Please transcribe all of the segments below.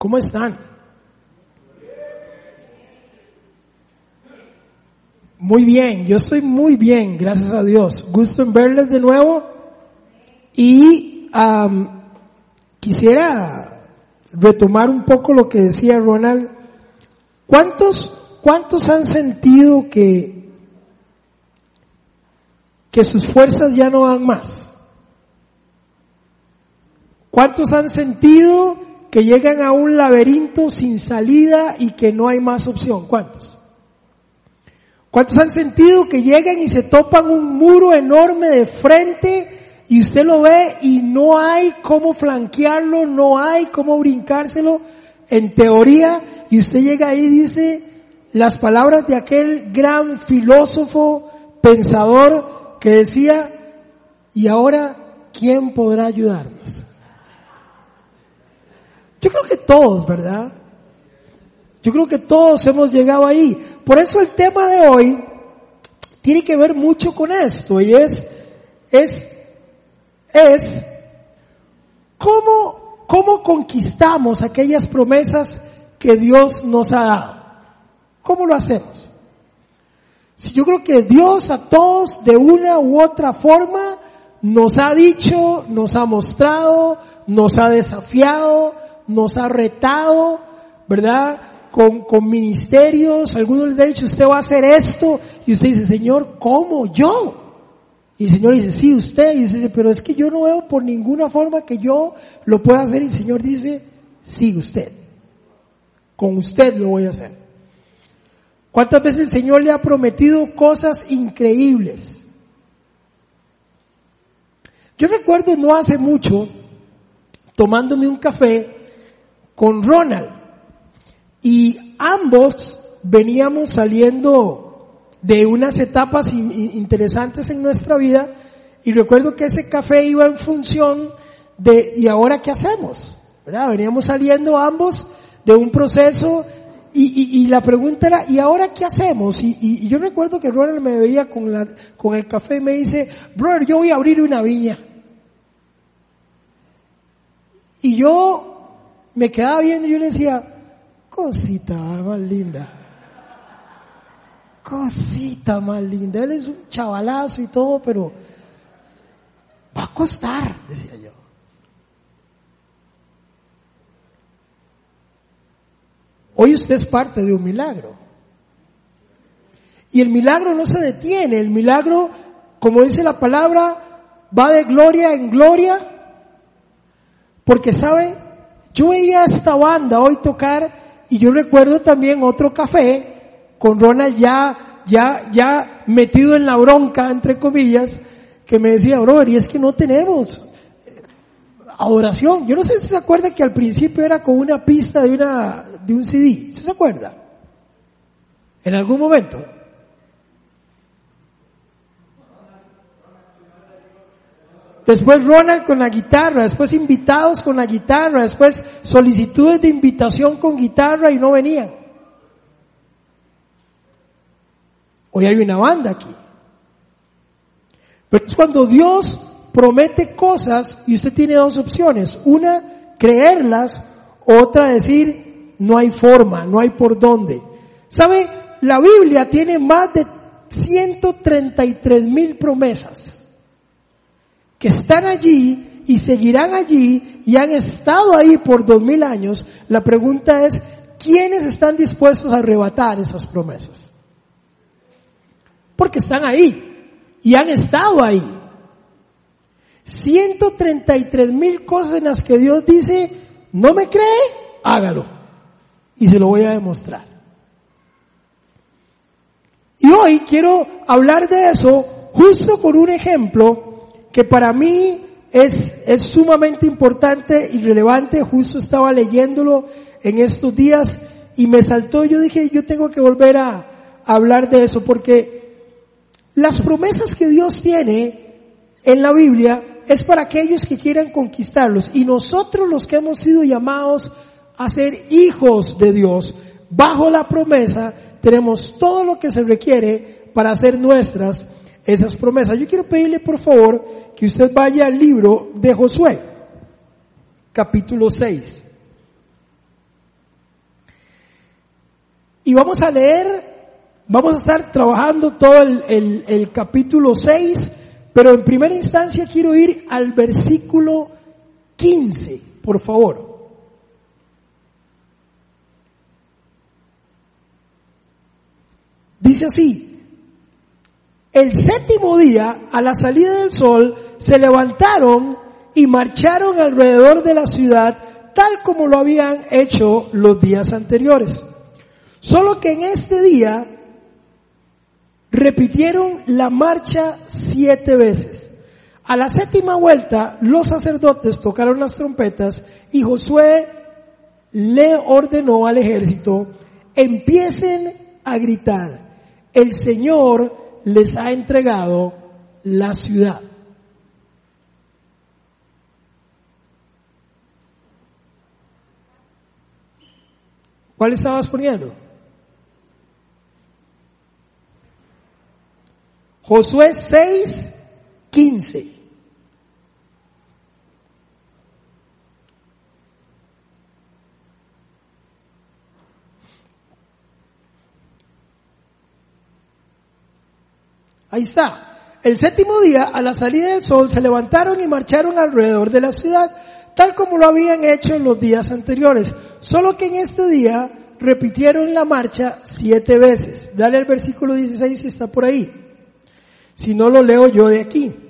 ¿Cómo están? Muy bien, yo estoy muy bien, gracias a Dios. Gusto en verles de nuevo y am, quisiera retomar un poco lo que decía Ronald. ¿Cuántos, cuántos han sentido que, que sus fuerzas ya no dan más? ¿Cuántos han sentido que llegan a un laberinto sin salida y que no hay más opción? ¿Cuántos? ¿Cuántos han sentido que llegan y se topan un muro enorme de frente y usted lo ve y no hay cómo flanquearlo, no hay cómo brincárselo en teoría y usted llega ahí y dice las palabras de aquel gran filósofo, pensador que decía, y ahora, ¿quién podrá ayudarnos? Yo creo que todos, ¿verdad? Yo creo que todos hemos llegado ahí. Por eso el tema de hoy tiene que ver mucho con esto y es, es, es cómo, cómo conquistamos aquellas promesas que Dios nos ha dado. ¿Cómo lo hacemos? Si yo creo que Dios a todos de una u otra forma nos ha dicho, nos ha mostrado, nos ha desafiado, nos ha retado, ¿verdad? Con, con ministerios, algunos les han dicho, usted va a hacer esto, y usted dice, Señor, ¿cómo? Yo. Y el Señor dice, sí, usted, y dice, pero es que yo no veo por ninguna forma que yo lo pueda hacer, y el Señor dice, sí, usted. Con usted lo voy a hacer. ¿Cuántas veces el Señor le ha prometido cosas increíbles? Yo recuerdo no hace mucho, tomándome un café con Ronald, y ambos veníamos saliendo de unas etapas in- in- interesantes en nuestra vida, y recuerdo que ese café iba en función de, ¿y ahora qué hacemos? ¿Verdad? Veníamos saliendo ambos de un proceso y, y- la pregunta era, ¿y ahora qué hacemos? Y yo recuerdo que Ronald me veía con, la, con el café y me dice, brother, yo voy a abrir una viña. Y yo me quedaba viendo y yo le decía, cosita más linda. Cosita más linda. Él es un chavalazo y todo, pero va a costar, decía yo. Hoy usted es parte de un milagro. Y el milagro no se detiene, el milagro, como dice la palabra, va de gloria en gloria, porque sabe, yo veía a esta banda hoy tocar y yo recuerdo también otro café con Ronald ya, ya, ya metido en la bronca, entre comillas, que me decía, brother, y es que no tenemos adoración. Yo no sé si se acuerda que al principio era con una pista de una, de un CD. ¿Sí se acuerda? En algún momento. Después Ronald con la guitarra, después invitados con la guitarra, después solicitudes de invitación con guitarra y no venían. Hoy hay una banda aquí. Pero es cuando Dios promete cosas y usted tiene dos opciones. Una, creerlas, otra, decir, no hay forma, no hay por dónde. ¿Sabe? La Biblia tiene más de 133 mil promesas que están allí y seguirán allí y han estado ahí por dos mil años. La pregunta es, ¿quiénes están dispuestos a arrebatar esas promesas? Porque están ahí y han estado ahí. 133 mil cosas en las que Dios dice, no me cree, hágalo. Y se lo voy a demostrar. Y hoy quiero hablar de eso justo con un ejemplo que para mí es, es sumamente importante y relevante. Justo estaba leyéndolo en estos días y me saltó. Yo dije, yo tengo que volver a, a hablar de eso porque las promesas que Dios tiene en la Biblia es para aquellos que quieran conquistarlos. Y nosotros los que hemos sido llamados a ser hijos de Dios, bajo la promesa, tenemos todo lo que se requiere para hacer nuestras esas promesas. Yo quiero pedirle por favor que usted vaya al libro de Josué, capítulo 6. Y vamos a leer, vamos a estar trabajando todo el, capítulo 6, pero en primera instancia quiero ir al versículo 15, por favor. Dice así, el séptimo día, a la salida del sol, se levantaron y marcharon alrededor de la ciudad tal como lo habían hecho los días anteriores. Solo que en este día repitieron la marcha siete veces. A la séptima vuelta, los sacerdotes tocaron las trompetas y Josué le ordenó al ejército, empiecen a gritar, el Señor les ha entregado la ciudad. ¿Cuál estabas poniendo? Josué 6, 15. Ahí está. El séptimo día, a la salida del sol, se levantaron y marcharon alrededor de la ciudad, tal como lo habían hecho en los días anteriores. Solo que en este día repitieron la marcha siete veces. Dale el versículo 16 si está por ahí. Si no lo leo yo de aquí.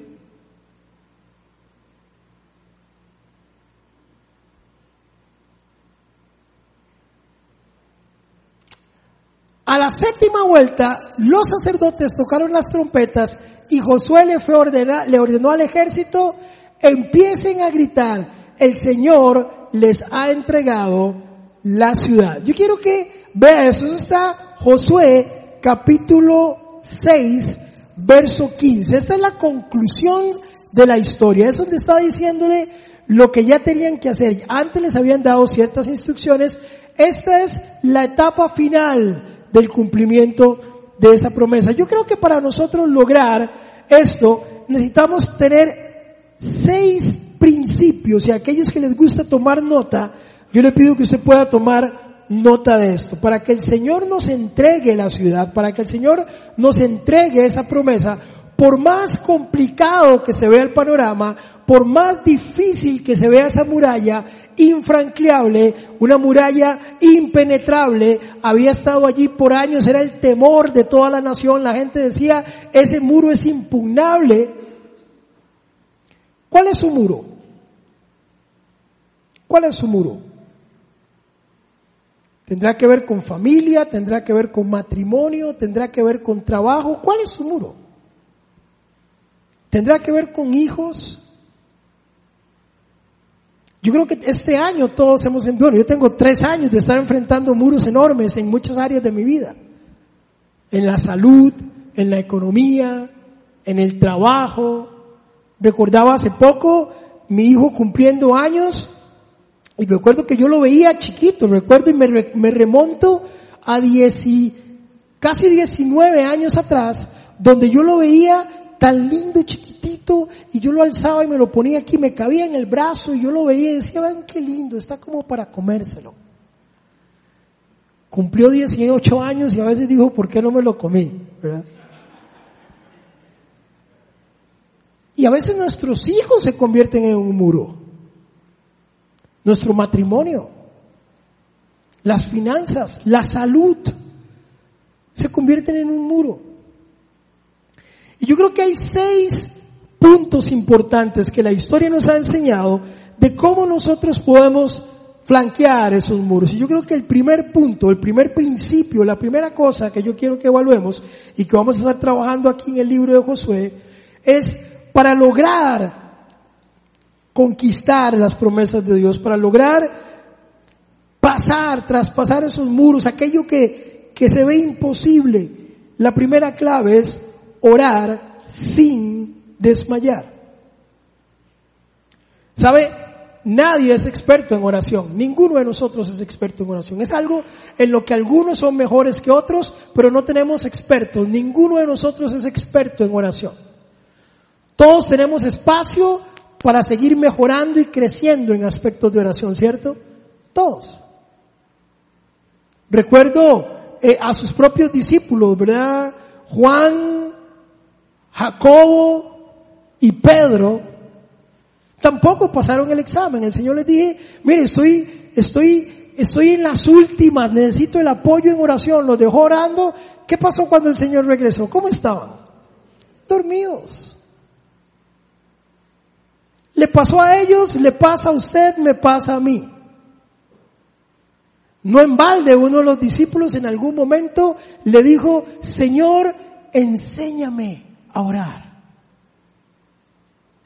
A la séptima vuelta, los sacerdotes tocaron las trompetas y Josué le, fue le ordenó al ejército, empiecen a gritar, el Señor les ha entregado la ciudad. Yo quiero que vea eso. Eso está Josué capítulo 6, verso 15. Esta es la conclusión de la historia. Es donde estaba diciéndole lo que ya tenían que hacer. Antes les habían dado ciertas instrucciones. Esta es la etapa final del cumplimiento de esa promesa. Yo creo que para nosotros lograr esto necesitamos tener seis principios y aquellos que les gusta tomar nota, yo le pido que usted pueda tomar nota de esto, para que el Señor nos entregue la ciudad, para que el Señor nos entregue esa promesa, por más complicado que se vea el panorama, por más difícil que se vea esa muralla, infranqueable, una muralla impenetrable, había estado allí por años, era el temor de toda la nación, la gente decía, ese muro es impugnable. ¿Cuál es su muro? ¿Cuál es su muro? Tendrá que ver con familia, tendrá que ver con matrimonio, tendrá que ver con trabajo. ¿Cuál es su muro? ¿Tendrá que ver con hijos? Yo creo que este año todos hemos, bueno, yo tengo tres años de estar enfrentando muros enormes en muchas áreas de mi vida. En la salud, en la economía, en el trabajo. Recordaba hace poco mi hijo cumpliendo años y recuerdo que yo lo veía chiquito, recuerdo y me, remonto a casi 19 años atrás, donde yo lo veía tan lindo, y yo lo alzaba y me lo ponía aquí, me cabía en el brazo, y yo lo veía y decía, ven qué lindo, está como para comérselo. Cumplió 18 años y a veces dijo, ¿por qué no me lo comí? Y a veces nuestros hijos se convierten en un muro nuestro matrimonio, las finanzas, la salud, se convierten en un muro. Y yo creo que hay seis puntos importantes que la historia nos ha enseñado de cómo nosotros podemos flanquear esos muros. Y yo creo que el primer punto, el primer principio, la primera cosa que yo quiero que evaluemos y que vamos a estar trabajando aquí en el libro de Josué es para lograr conquistar las promesas de Dios, para lograr pasar, traspasar esos muros, aquello que, que se ve imposible. La primera clave es orar sin desmayar. ¿Sabe? Nadie es experto en oración. Ninguno de nosotros es experto en oración. Es algo en lo que algunos son mejores que otros, pero no tenemos expertos. Ninguno de nosotros es experto en oración. Todos tenemos espacio para seguir mejorando y creciendo en aspectos de oración, ¿cierto? Todos. Recuerdo eh, a sus propios discípulos, ¿verdad? Juan, Jacobo y Pedro, tampoco pasaron el examen. El Señor les dije, mire, estoy, estoy, estoy en las últimas, necesito el apoyo en oración. Los dejó orando. ¿Qué pasó cuando el Señor regresó? ¿Cómo estaban? Dormidos. Le pasó a ellos, le pasa a usted, me pasa a mí. No en balde uno de los discípulos en algún momento le dijo, Señor, enséñame a orar.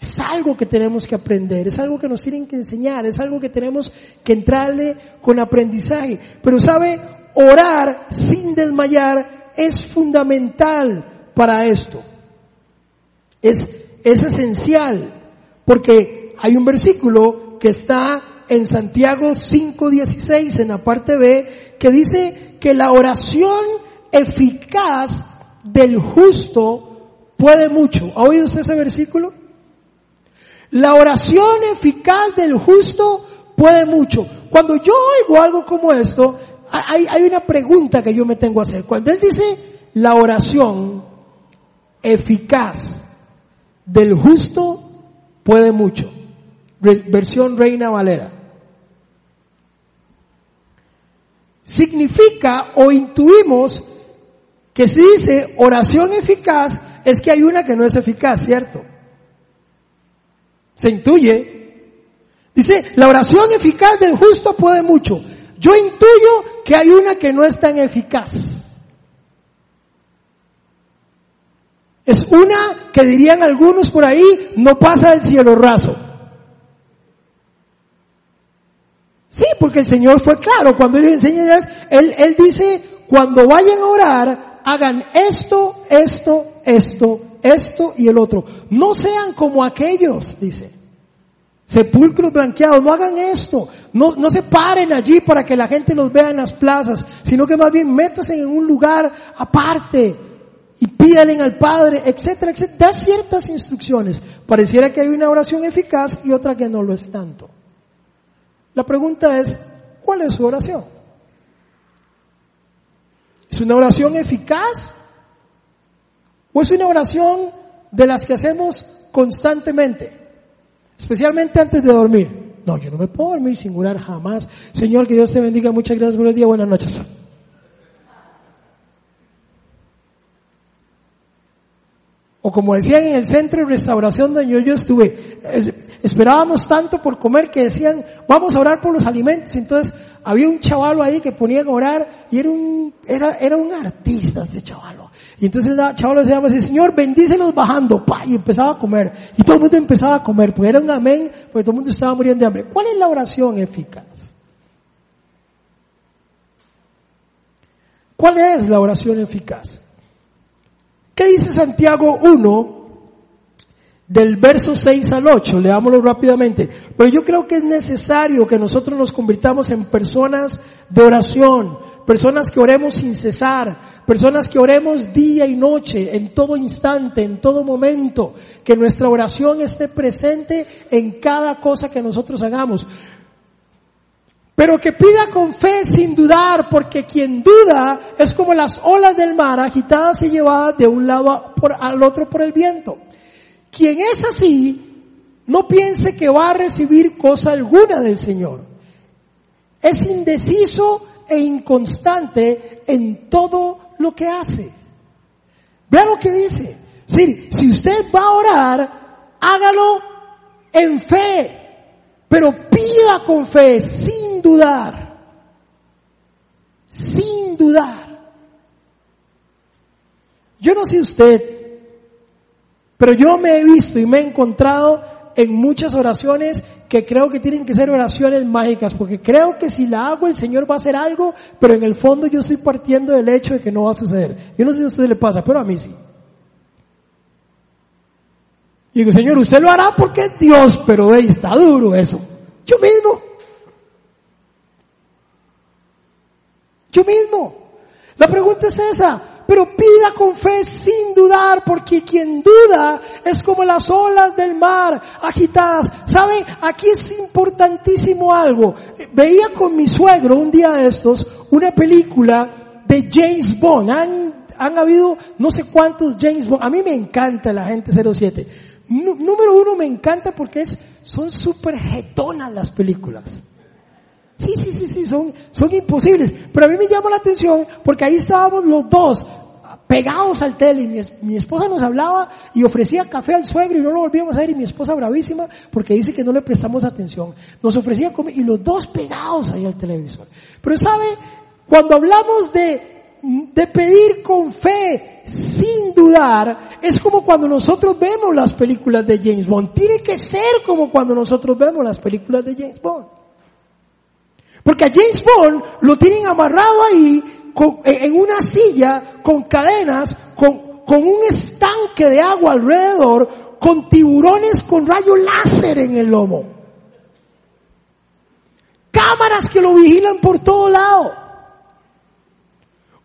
Es algo que tenemos que aprender, es algo que nos tienen que enseñar, es algo que tenemos que entrarle con aprendizaje. Pero sabe, orar sin desmayar es fundamental para esto. Es, es esencial, porque hay un versículo que está en Santiago 5.16, en la parte B, que dice que la oración eficaz del justo puede mucho. ¿Ha oído usted ese versículo? La oración eficaz del justo puede mucho. Cuando yo oigo algo como esto, hay, una pregunta que yo me tengo que hacer. Cuando él dice la oración eficaz del justo puede mucho. Versión Reina Valera. significa o intuimos que si dice oración eficaz es que hay una que no es eficaz, ¿cierto? Se intuye. Dice, la oración eficaz del justo puede mucho. Yo intuyo que hay una que no es tan eficaz. Es una que dirían algunos por ahí, no pasa del cielo raso. Sí, porque el Señor fue claro cuando Él enseña, Él, él dice, cuando vayan a orar, hagan esto, esto, esto, esto y el otro. No sean como aquellos, dice. Sepulcros blanqueados, no hagan esto. No, no se paren allí para que la gente los vea en las plazas, sino que más bien métanse en un lugar aparte y pídalen al Padre, etcétera, etcétera. Da ciertas instrucciones. Pareciera que hay una oración eficaz y otra que no lo es tanto. La pregunta es, ¿cuál es su oración? ¿Es una oración eficaz? ¿O es una oración de las que hacemos constantemente? Especialmente antes de dormir. No, yo no me puedo dormir sin orar jamás. Señor, que Dios te bendiga. Muchas gracias por el día. Buenas noches. O como decían en el centro de restauración donde yo, estuve, esperábamos tanto por comer que decían, vamos a orar por los alimentos. Entonces había un chavalo ahí que ponía a orar y era un, era, era un artista este chavalo. Y entonces el chavalo decía, Señor, bendícelos bajando, pa, y empezaba a comer. Y todo el mundo empezaba a comer, porque era un amén, porque todo el mundo estaba muriendo de hambre. ¿Cuál es la oración eficaz? ¿Cuál es la oración eficaz? ¿Qué dice Santiago 1 del verso 6 al 8? Leámoslo rápidamente. Pero yo creo que es necesario que nosotros nos convirtamos en personas de oración, personas que oremos sin cesar, personas que oremos día y noche, en todo instante, en todo momento, que nuestra oración esté presente en cada cosa que nosotros hagamos. Pero que pida con fe sin dudar, porque quien duda es como las olas del mar agitadas y llevadas de un lado al otro por el viento. Quien es así, no piense que va a recibir cosa alguna del Señor. Es indeciso e inconstante en todo lo que hace. Vea lo que dice. Si, usted va a orar, hágalo en fe, pero pida con fe, sin dudar. Sin dudar. Yo no sé usted, pero yo me he visto y me he encontrado en muchas oraciones que creo que tienen que ser oraciones mágicas, porque creo que si la hago el Señor va a hacer algo, pero en el fondo yo estoy partiendo del hecho de que no va a suceder. Yo no sé si a usted le pasa, pero a mí sí. Y digo, Señor, usted lo hará porque es Dios, pero ve, está duro eso. Yo mismo. Yo mismo. La pregunta es esa. Pero pida con fe sin dudar, porque quien duda es como las olas del mar agitadas. ¿Sabe? Aquí es importantísimo algo. Veía con mi suegro un día de estos una película de James Bond. Han, han habido no sé cuántos James Bond. A mí me encanta la gente 07. número uno me encanta porque es, son súper jetonas las películas. Sí, sí, sí, sí, son, son imposibles. Pero a mí me llama la atención porque ahí estábamos los dos pegados al tele. Mi, mi, esposa nos hablaba y ofrecía café al suegro y no lo volvíamos a ver y mi esposa bravísima porque dice que no le prestamos atención. Nos ofrecía comer y los dos pegados ahí al televisor. Pero sabe, cuando hablamos de, de pedir con fe, sin dudar, es como cuando nosotros vemos las películas de James Bond. Tiene que ser como cuando nosotros vemos las películas de James Bond. Porque a James Bond lo tienen amarrado ahí en una silla con cadenas, con, con un estanque de agua alrededor, con tiburones con rayo láser en el lomo. Cámaras que lo vigilan por todo lado.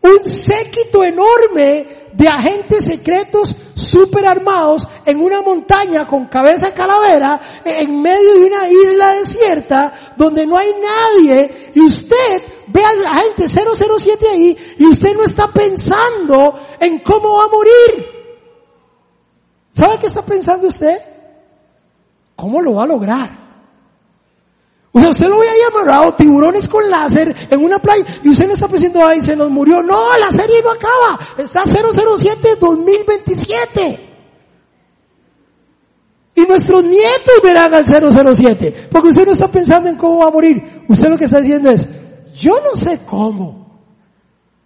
Un séquito enorme de agentes secretos super armados en una montaña con cabeza calavera en medio de una isla desierta donde no hay nadie y usted ve a la gente 007 ahí y usted no está pensando en cómo va a morir. ¿Sabe qué está pensando usted? ¿Cómo lo va a lograr? O sea, usted lo ve ahí amarrado, tiburones con láser en una playa y usted no está pensando, ay, se nos murió. No, la serie no acaba. Está 007 2027. Y nuestros nietos verán al 007. Porque usted no está pensando en cómo va a morir. Usted lo que está diciendo es, yo no sé cómo,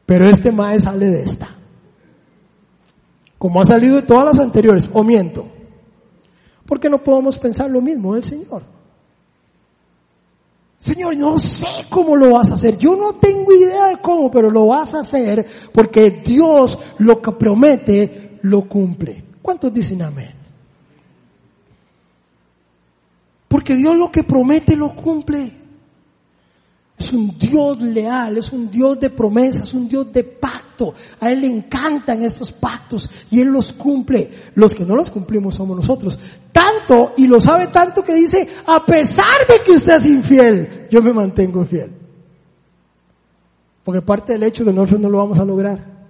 pero este mae sale de esta. Como ha salido de todas las anteriores, o miento. Porque no podemos pensar lo mismo del Señor. Señor, no sé cómo lo vas a hacer. Yo no tengo idea de cómo, pero lo vas a hacer porque Dios lo que promete lo cumple. ¿Cuántos dicen amén? Porque Dios lo que promete lo cumple. Es un Dios leal, es un Dios de promesas, es un Dios de pacto. A Él le encantan estos pactos y Él los cumple. Los que no los cumplimos somos nosotros. Tanto, y lo sabe tanto que dice, a pesar de que usted es infiel, yo me mantengo fiel. Porque parte del hecho de nosotros no lo vamos a lograr.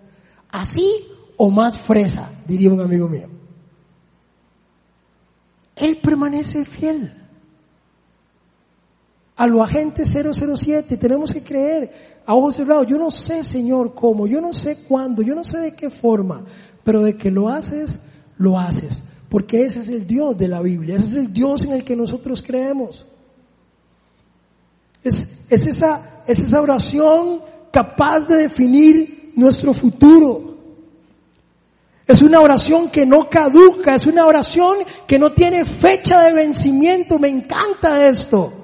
Así o más fresa, diría un amigo mío. Él permanece fiel a lo agente 007, tenemos que creer a ojos cerrados, yo no sé Señor cómo, yo no sé cuándo, yo no sé de qué forma, pero de que lo haces, lo haces, porque ese es el Dios de la Biblia, ese es el Dios en el que nosotros creemos. Es, es, esa, es esa oración capaz de definir nuestro futuro. Es una oración que no caduca, es una oración que no tiene fecha de vencimiento. Me encanta esto.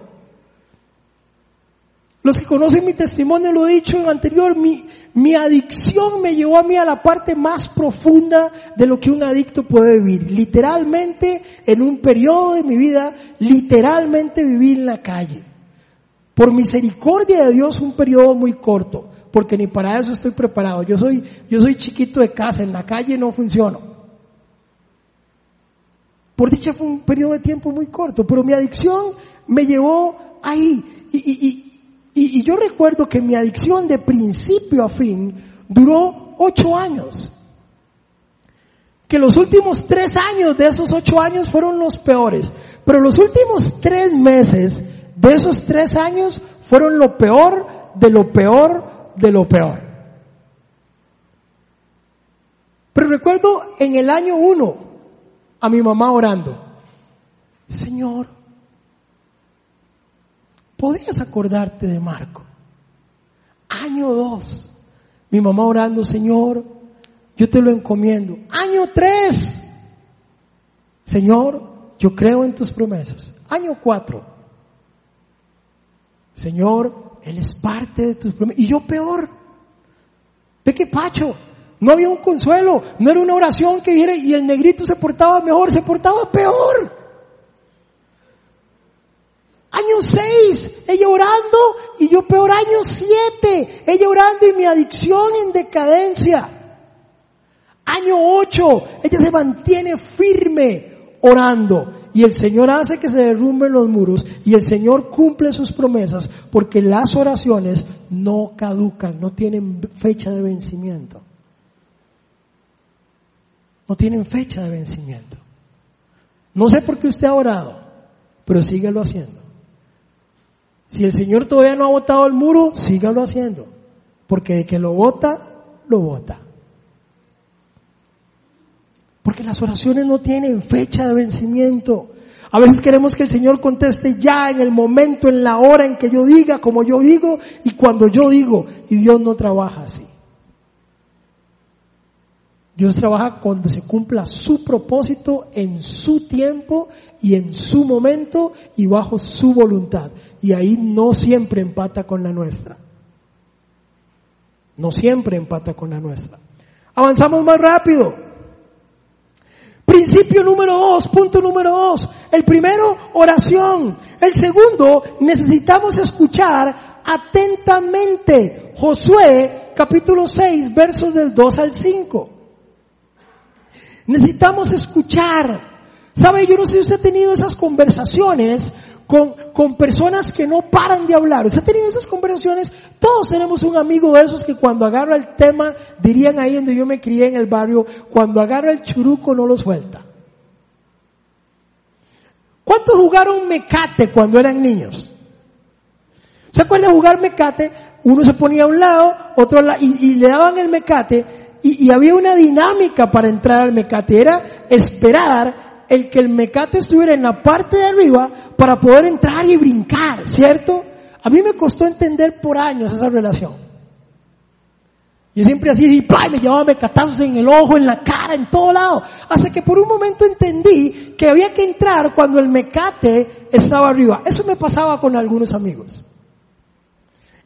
Los que conocen mi testimonio lo he dicho en anterior, mi, mi adicción me llevó a mí a la parte más profunda de lo que un adicto puede vivir. Literalmente, en un periodo de mi vida, literalmente viví en la calle. Por misericordia de Dios, un periodo muy corto, porque ni para eso estoy preparado. Yo soy, yo soy chiquito de casa, en la calle no funciono. Por dicha fue un periodo de tiempo muy corto, pero mi adicción me llevó ahí. Y, y, y, yo recuerdo que mi adicción de principio a fin duró ocho años. Que los últimos tres años de esos ocho años fueron los peores. Pero los últimos tres meses de esos tres años fueron lo peor de lo peor de lo peor. Pero recuerdo en el año uno a mi mamá orando. Señor, podrías acordarte de Marco. Año dos, mi mamá orando, Señor, yo te lo encomiendo. Año tres, Señor, yo creo en tus promesas. Año cuatro, Señor, Él es parte de tus promesas. Y yo peor, ve que pacho, no había un consuelo, no era una oración que viera y el negrito se portaba mejor, se portaba peor. Año 6, ella orando y yo peor año 7, ella orando y mi adicción en decadencia. Año 8, ella se mantiene firme orando y el Señor hace que se derrumben los muros y el Señor cumple sus promesas porque las oraciones no caducan, no tienen fecha de vencimiento. No tienen fecha de vencimiento. No sé por qué usted ha orado, pero sígalo haciendo. Si el Señor todavía no ha botado el muro, sígalo haciendo. Porque el que lo vota, lo vota. Porque las oraciones no tienen fecha de vencimiento. A veces queremos que el Señor conteste ya en el momento, en la hora en que yo diga, como yo digo y cuando yo digo. Y Dios no trabaja así. Dios trabaja cuando se cumpla su propósito en su tiempo y en su momento y bajo su voluntad. Y ahí no siempre empata con la nuestra. No siempre empata con la nuestra. Avanzamos más rápido. Principio número dos, punto número dos. El primero, oración. El segundo, necesitamos escuchar atentamente. Josué, capítulo 6, versos del 2 al 5. Necesitamos escuchar. ¿Sabe? Yo no sé si usted ha tenido esas conversaciones con, con personas que no paran de hablar. ¿Usted ha tenido esas conversaciones? Todos tenemos un amigo de esos que cuando agarra el tema, dirían ahí donde yo me crié en el barrio, cuando agarra el churuco no lo suelta. ¿Cuántos jugaron mecate cuando eran niños? ¿Se acuerdan de jugar mecate? Uno se ponía a un lado, otro al lado, y, le daban el mecate, y, había una dinámica para entrar al mecate. Era esperar el que el mecate estuviera en la parte de arriba para poder entrar y brincar, ¿cierto? A mí me costó entender por años esa relación. Yo siempre así, y me llevaba mecatazos en el ojo, en la cara, en todo lado. Hasta que por un momento entendí que había que entrar cuando el mecate estaba arriba. Eso me pasaba con algunos amigos.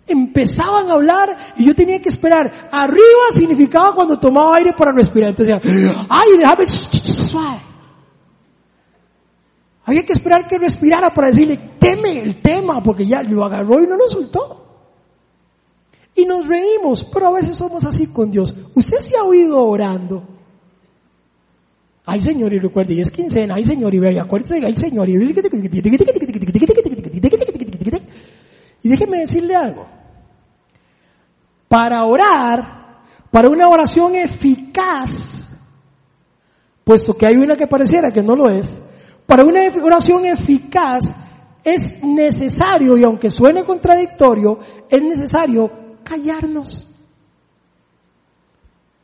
Empezaban a hablar y yo tenía que esperar. Arriba significaba cuando tomaba aire para respirar. Entonces ay, déjame suave. Había que esperar que respirara para decirle, teme el tema, porque ya lo agarró y no lo soltó. Y nos reímos, pero a veces somos así con Dios. Usted se ha oído orando. Ay Señor, y recuerde, y es quincena, ay Señor, y vea, acuérdese, ay Señor, y... y déjeme decirle algo. Para orar, para una oración eficaz, puesto que hay una que pareciera que no lo es, para una oración eficaz es necesario, y aunque suene contradictorio, es necesario callarnos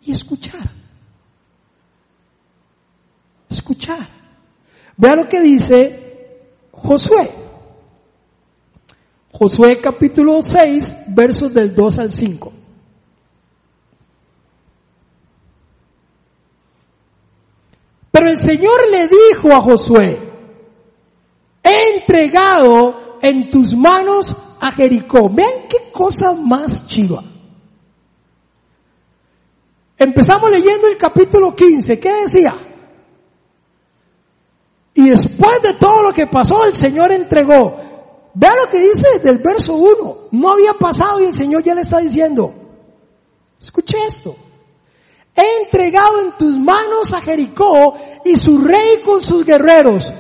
y escuchar. Escuchar. Vea lo que dice Josué. Josué capítulo 6, versos del 2 al 5. Pero el Señor le dijo a Josué, he entregado en tus manos a Jericó. Vean qué cosa más chiva. Empezamos leyendo el capítulo 15. ¿Qué decía? Y después de todo lo que pasó, el Señor entregó. Vea lo que dice desde el verso 1. No había pasado y el Señor ya le está diciendo. Escuche esto he entregado en tus manos a Jericó y su rey con sus guerreros.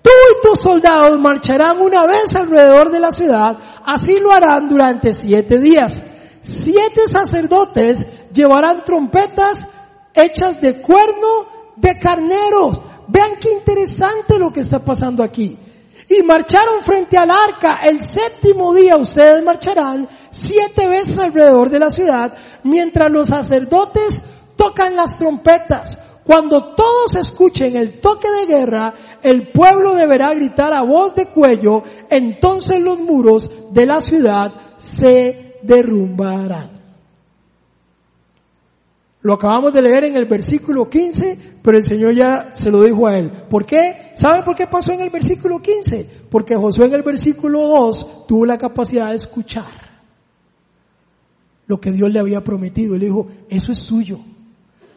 Tú y tus soldados marcharán una vez alrededor de la ciudad, así lo harán durante siete días. Siete sacerdotes llevarán trompetas hechas de cuerno de carneros. Vean qué interesante lo que está pasando aquí. Y marcharon frente al arca. El séptimo día ustedes marcharán siete veces alrededor de la ciudad, mientras los sacerdotes tocan las trompetas. Cuando todos escuchen el toque de guerra, el pueblo deberá gritar a voz de cuello, entonces los muros de la ciudad se derrumbarán. Lo acabamos de leer en el versículo 15, pero el Señor ya se lo dijo a él. ¿Por qué? ¿Sabe por qué pasó en el versículo 15? Porque Josué en el versículo 2 tuvo la capacidad de escuchar lo que Dios le había prometido. Él dijo, eso es suyo.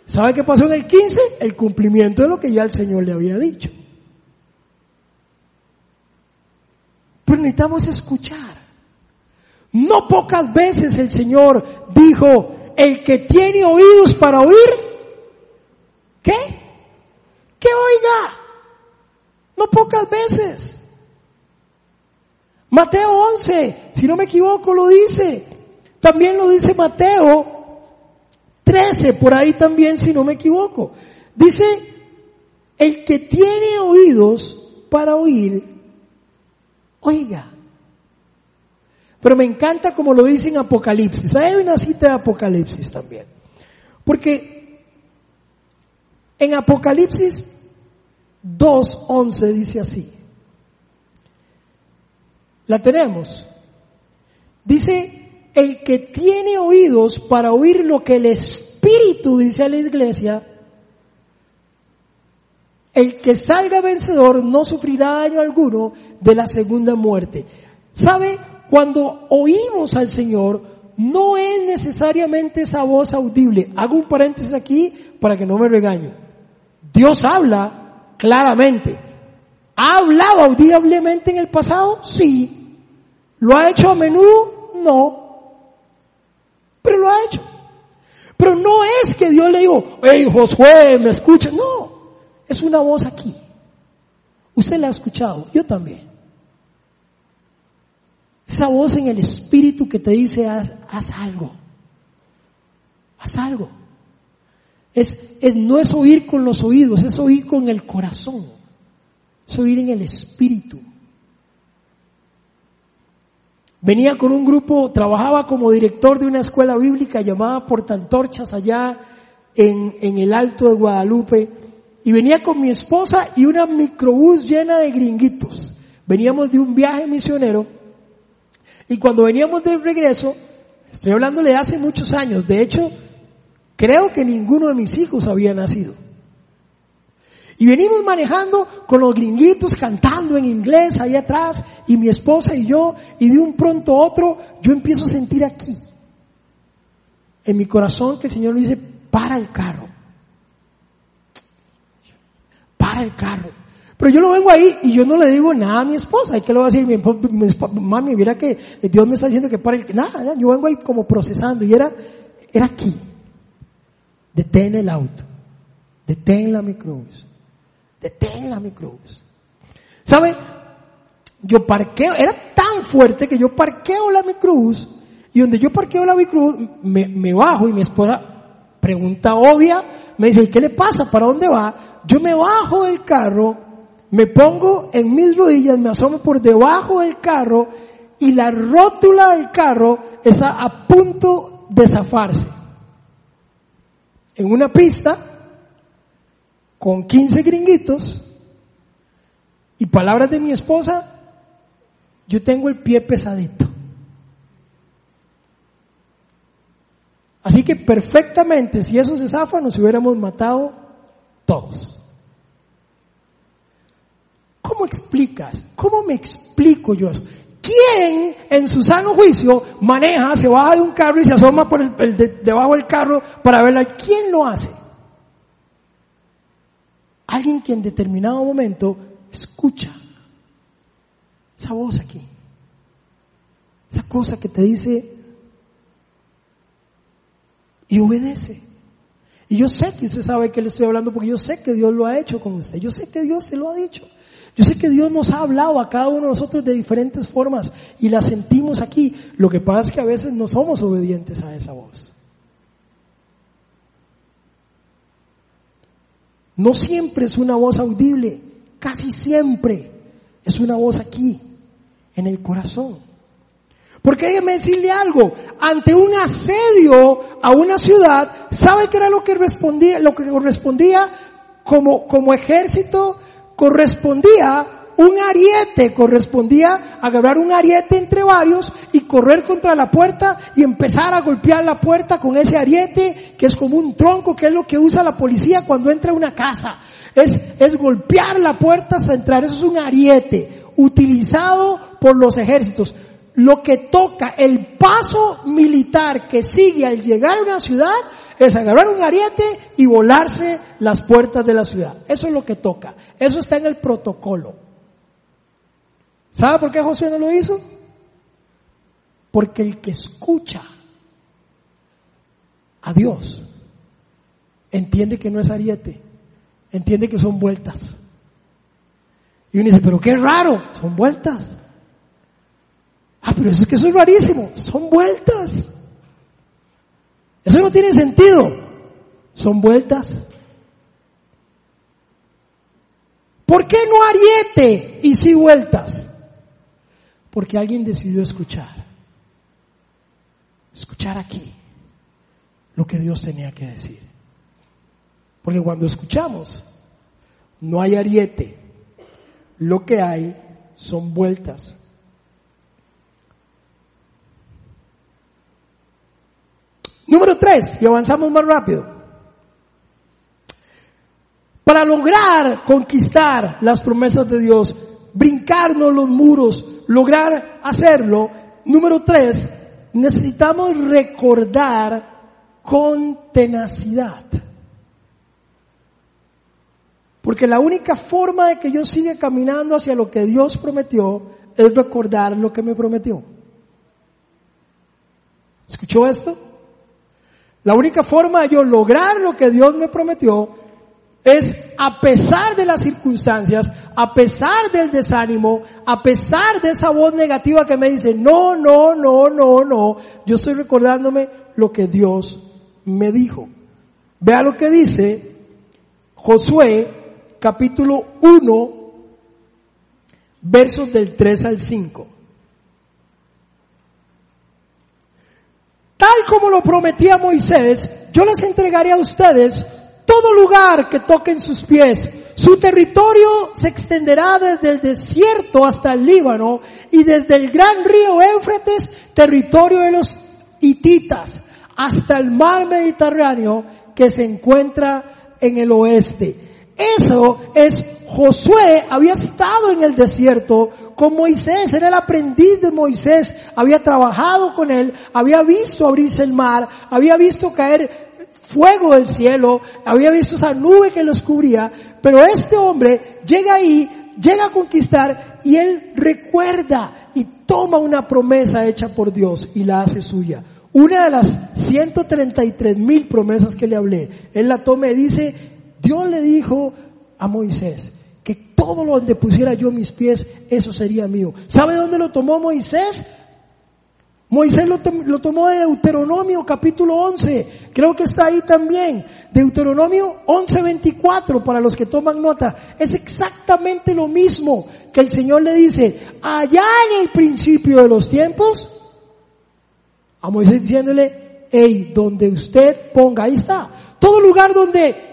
¿Sabe qué pasó en el 15? El cumplimiento de lo que ya el Señor le había dicho. Pero necesitamos escuchar. No pocas veces el Señor dijo, el que tiene oídos para oír, ¿qué? Que oiga. No pocas veces. Mateo 11, si no me equivoco, lo dice. También lo dice Mateo 13, por ahí también, si no me equivoco. Dice, el que tiene oídos para oír, oiga. Pero me encanta como lo dice en Apocalipsis. Hay una cita de Apocalipsis también. Porque en Apocalipsis 2.11 dice así. La tenemos. Dice, el que tiene oídos para oír lo que el Espíritu dice a la iglesia, el que salga vencedor no sufrirá daño alguno de la segunda muerte. ¿Sabe? Cuando oímos al Señor, no es necesariamente esa voz audible. Hago un paréntesis aquí para que no me regañe. Dios habla claramente. ¿Ha hablado audiblemente en el pasado? Sí. ¿Lo ha hecho a menudo? No. Pero lo ha hecho. Pero no es que Dios le dijo, hey Josué, me escucha. No. Es una voz aquí. Usted la ha escuchado, yo también. Esa voz en el espíritu que te dice, haz, algo. Haz algo. Es, no es oír con los oídos, es oír con el corazón. Es oír en el espíritu. Venía con un grupo, trabajaba como director de una escuela bíblica llamada Portantorchas allá en, en el Alto de Guadalupe. Y venía con mi esposa y una microbús llena de gringuitos. Veníamos de un viaje misionero y cuando veníamos de regreso, estoy hablándole de hace muchos años, de hecho, creo que ninguno de mis hijos había nacido. Y venimos manejando con los gringuitos cantando en inglés ahí atrás y mi esposa y yo y de un pronto a otro yo empiezo a sentir aquí en mi corazón que el Señor me dice para el carro para el carro pero yo lo vengo ahí y yo no le digo nada a mi esposa. ¿Y qué le va a decir? Mi, mami, mira que Dios me está diciendo que para el... Nada, nada, yo vengo ahí como procesando y era, era aquí. Detén el auto. Detén la microbús. Detén la microbús. ¿Sabe? Yo parqueo, era tan fuerte que yo parqueo la microbús y donde yo parqueo la microbús me, me bajo y mi esposa pregunta obvia, me dice, ¿qué le pasa? ¿Para dónde va? Yo me bajo del carro me pongo en mis rodillas, me asomo por debajo del carro y la rótula del carro está a punto de zafarse. En una pista con 15 gringuitos y palabras de mi esposa, yo tengo el pie pesadito. Así que perfectamente, si eso se zafa, nos hubiéramos matado todos. ¿Cómo explicas? ¿Cómo me explico yo eso? ¿Quién en su sano juicio maneja, se baja de un carro y se asoma por el, debajo del carro para verla? ¿Quién lo hace? Alguien que en determinado momento escucha esa voz aquí, esa cosa que te dice y obedece. Y yo sé que usted sabe que le estoy hablando porque yo sé que Dios lo ha hecho con usted. Yo sé que Dios te lo ha dicho. Yo sé que Dios nos ha hablado a cada uno de nosotros de diferentes formas y la sentimos aquí. Lo que pasa es que a veces no somos obedientes a esa voz. No siempre es una voz audible, casi siempre es una voz aquí, en el corazón. Porque déjeme decirle algo, ante un asedio a una ciudad, ¿sabe qué era lo que respondía, lo que correspondía como, como ejército correspondía un ariete, correspondía agarrar un ariete entre varios y correr contra la puerta y empezar a golpear la puerta con ese ariete que es como un tronco, que es lo que usa la policía cuando entra a una casa. Es, es golpear la puerta entrar. Eso es un ariete utilizado por los ejércitos. Lo que toca el paso militar que sigue al llegar a una ciudad es agarrar un ariete y volarse las puertas de la ciudad. Eso es lo que toca. Eso está en el protocolo. ¿Sabe por qué José no lo hizo? Porque el que escucha a Dios entiende que no es ariete, entiende que son vueltas. Y uno dice, pero qué raro, son vueltas. Ah, pero eso es que eso es rarísimo, son vueltas. Eso no tiene sentido, son vueltas. ¿Por qué no ariete y sí vueltas? Porque alguien decidió escuchar. Escuchar aquí lo que Dios tenía que decir. Porque cuando escuchamos, no hay ariete. Lo que hay son vueltas. Número tres, y avanzamos más rápido. Para lograr conquistar las promesas de Dios, brincarnos los muros, lograr hacerlo, número tres, necesitamos recordar con tenacidad. Porque la única forma de que yo siga caminando hacia lo que Dios prometió es recordar lo que me prometió. ¿Escuchó esto? La única forma de yo lograr lo que Dios me prometió es a pesar de las circunstancias, a pesar del desánimo, a pesar de esa voz negativa que me dice, no, no, no, no, no, yo estoy recordándome lo que Dios me dijo. Vea lo que dice Josué capítulo 1, versos del 3 al 5. Tal como lo prometía Moisés, yo les entregaré a ustedes todo lugar que toquen sus pies. Su territorio se extenderá desde el desierto hasta el Líbano y desde el gran río Éufrates, territorio de los hititas, hasta el mar Mediterráneo que se encuentra en el oeste. Eso es, Josué había estado en el desierto con Moisés, era el aprendiz de Moisés, había trabajado con él, había visto abrirse el mar, había visto caer fuego del cielo, había visto esa nube que los cubría, pero este hombre llega ahí, llega a conquistar y él recuerda y toma una promesa hecha por Dios y la hace suya. Una de las 133 mil promesas que le hablé, él la toma y dice, Dios le dijo a Moisés que todo lo donde pusiera yo mis pies, eso sería mío. ¿Sabe dónde lo tomó Moisés? Moisés lo, lo, tomó de Deuteronomio capítulo 11, creo que está ahí también. Deuteronomio 11:24 para los que toman nota. Es exactamente lo mismo que el Señor le dice, allá en el principio de los tiempos, a Moisés diciéndole, hey, donde usted ponga, ahí está. Todo lugar donde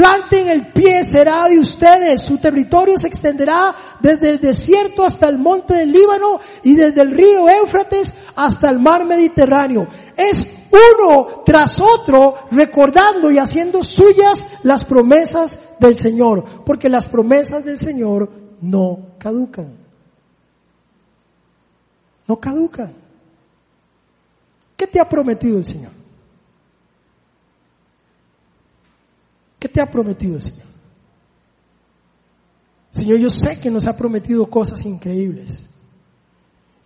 planten el pie será de ustedes. Su territorio se extenderá desde el desierto hasta el monte del Líbano y desde el río Éufrates hasta el mar Mediterráneo. Es uno tras otro recordando y haciendo suyas las promesas del Señor, porque las promesas del Señor no caducan. No caducan. ¿Qué te ha prometido el Señor? ¿Qué te ha prometido el Señor? Señor, yo sé que nos ha prometido cosas increíbles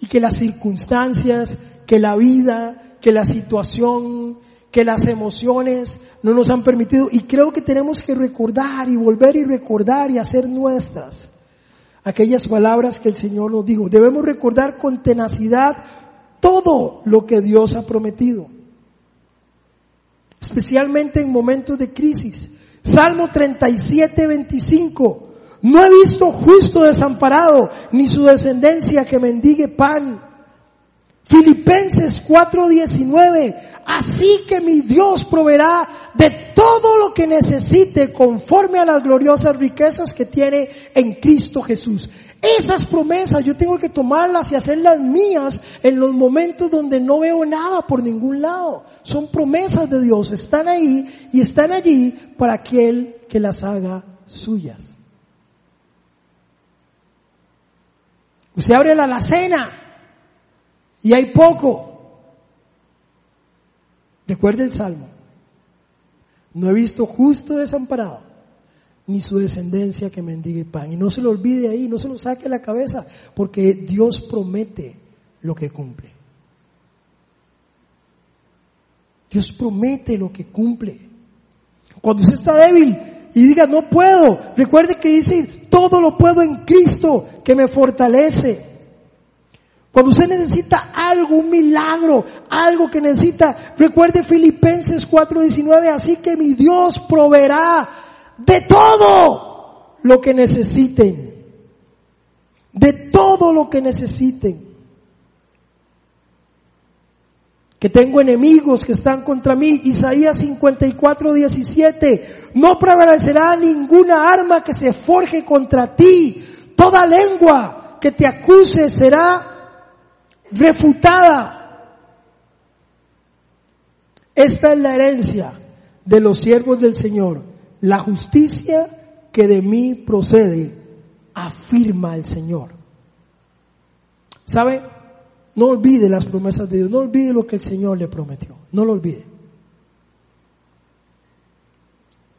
y que las circunstancias, que la vida, que la situación, que las emociones no nos han permitido y creo que tenemos que recordar y volver y recordar y hacer nuestras aquellas palabras que el Señor nos dijo. Debemos recordar con tenacidad todo lo que Dios ha prometido. Especialmente en momentos de crisis. Salmo 37, 25. No he visto justo desamparado, ni su descendencia que mendigue pan. Filipenses 4:19. Así que mi Dios proveerá de todo lo que necesite conforme a las gloriosas riquezas que tiene en Cristo Jesús. Esas promesas yo tengo que tomarlas y hacerlas mías en los momentos donde no veo nada por ningún lado. Son promesas de Dios, están ahí y están allí para aquel que las haga suyas. Usted abre la alacena y hay poco. Recuerde el Salmo. No he visto justo desamparado ni su descendencia que mendigue pan. Y no se lo olvide ahí, no se lo saque la cabeza, porque Dios promete lo que cumple. Dios promete lo que cumple. Cuando usted está débil y diga, no puedo, recuerde que dice, todo lo puedo en Cristo que me fortalece. Cuando usted necesita algo, un milagro, algo que necesita, recuerde Filipenses 4:19, así que mi Dios proveerá de todo lo que necesiten. De todo lo que necesiten. Que tengo enemigos que están contra mí. Isaías 54:17. No prevalecerá ninguna arma que se forje contra ti. Toda lengua que te acuse será refutada. Esta es la herencia de los siervos del Señor, la justicia que de mí procede, afirma el Señor. ¿Sabe? No olvide las promesas de Dios, no olvide lo que el Señor le prometió, no lo olvide.